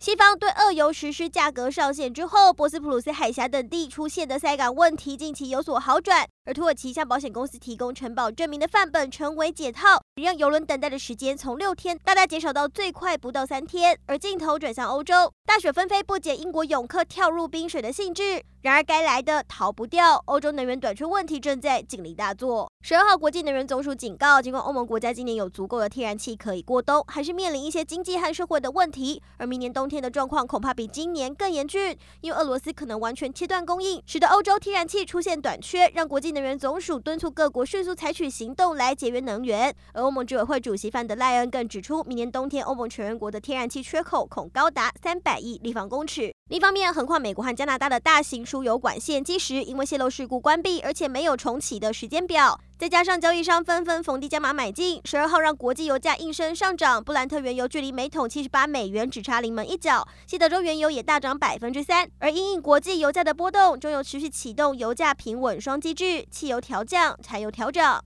西方对俄油实施价格上限之后，博斯普鲁斯海峡等地出现的塞港问题近期有所好转，而土耳其向保险公司提供承保证明的范本成为解套，让油轮等待的时间从六天大大减少到最快不到三天。而镜头转向欧洲，大雪纷飞不减英国泳客跳入冰水的兴致。然而，该来的逃不掉。欧洲能源短缺问题正在警铃大作。十二号，国际能源总署警告，尽管欧盟国家今年有足够的天然气可以过冬，还是面临一些经济和社会的问题。而明年冬天的状况恐怕比今年更严峻，因为俄罗斯可能完全切断供应，使得欧洲天然气出现短缺，让国际能源总署敦促各国迅速采取行动来节约能源。而欧盟执委会主席范德赖恩更指出，明年冬天欧盟全员国的天然气缺口恐高达三百亿立方公尺。另一方面，横跨美国和加拿大的大型输油管线基石因为泄漏事故关闭，而且没有重启的时间表。再加上交易商纷纷逢低加码买进，十二号让国际油价应声上涨。布兰特原油距离每桶七十八美元只差临门一脚，西德州原油也大涨百分之三。而因应国际油价的波动，中油持续启动油价平稳双机制，汽油调降，柴油调整。